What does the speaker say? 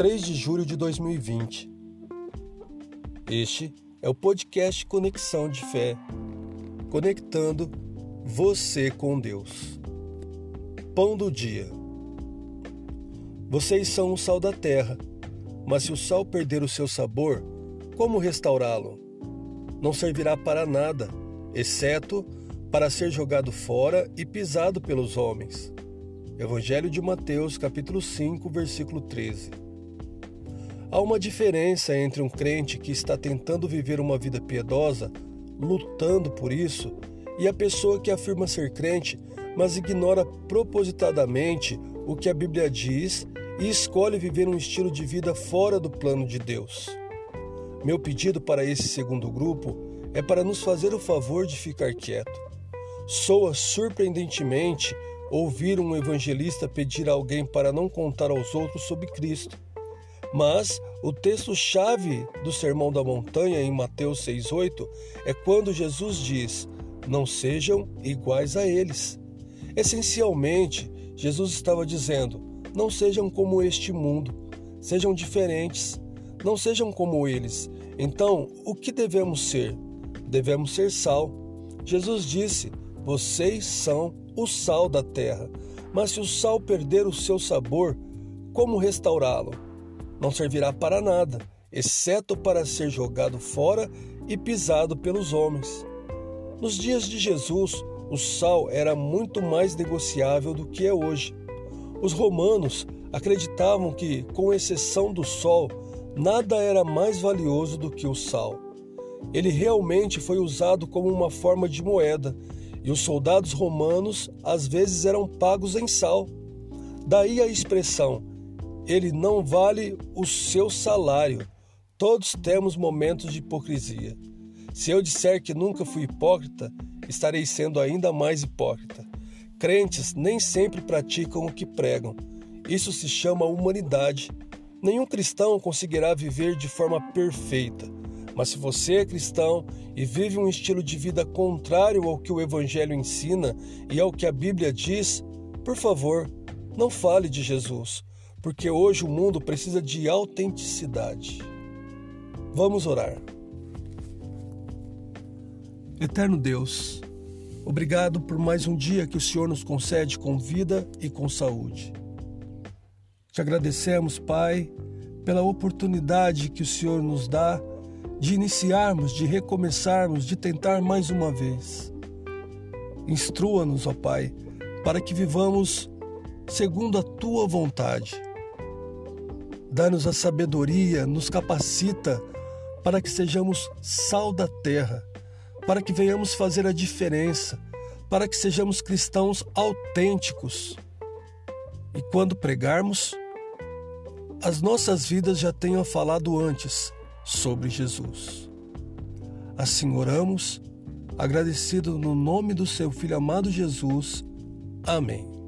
3 de julho de 2020. Este é o podcast Conexão de Fé, conectando você com Deus. Pão do dia. Vocês são o sal da terra, mas se o sal perder o seu sabor, como restaurá-lo? Não servirá para nada, exceto para ser jogado fora e pisado pelos homens. Evangelho de Mateus, capítulo 5, versículo 13. Há uma diferença entre um crente que está tentando viver uma vida piedosa, lutando por isso, e a pessoa que afirma ser crente, mas ignora propositadamente o que a Bíblia diz e escolhe viver um estilo de vida fora do plano de Deus. Meu pedido para esse segundo grupo é para nos fazer o favor de ficar quieto. Soa surpreendentemente ouvir um evangelista pedir a alguém para não contar aos outros sobre Cristo. Mas o texto-chave do Sermão da Montanha, em Mateus 6,8, é quando Jesus diz: Não sejam iguais a eles. Essencialmente, Jesus estava dizendo: Não sejam como este mundo, sejam diferentes, não sejam como eles. Então, o que devemos ser? Devemos ser sal. Jesus disse: Vocês são o sal da terra. Mas se o sal perder o seu sabor, como restaurá-lo? Não servirá para nada, exceto para ser jogado fora e pisado pelos homens. Nos dias de Jesus, o sal era muito mais negociável do que é hoje. Os romanos acreditavam que, com exceção do sol, nada era mais valioso do que o sal. Ele realmente foi usado como uma forma de moeda e os soldados romanos às vezes eram pagos em sal. Daí a expressão: ele não vale o seu salário. Todos temos momentos de hipocrisia. Se eu disser que nunca fui hipócrita, estarei sendo ainda mais hipócrita. Crentes nem sempre praticam o que pregam. Isso se chama humanidade. Nenhum cristão conseguirá viver de forma perfeita. Mas se você é cristão e vive um estilo de vida contrário ao que o Evangelho ensina e ao que a Bíblia diz, por favor, não fale de Jesus, porque hoje o mundo precisa de autenticidade. Vamos orar. Eterno Deus, obrigado por mais um dia que o Senhor nos concede com vida e com saúde. Te agradecemos, Pai, pela oportunidade que o Senhor nos dá de iniciarmos, de recomeçarmos, de tentar mais uma vez. Instrua-nos, ó Pai, para que vivamos segundo a tua vontade. Dá-nos a sabedoria, nos capacita para que sejamos sal da terra, para que venhamos fazer a diferença, para que sejamos cristãos autênticos. E quando pregarmos, as nossas vidas já tenham falado antes sobre Jesus. Assim oramos, agradecido no nome do seu Filho amado Jesus. Amém.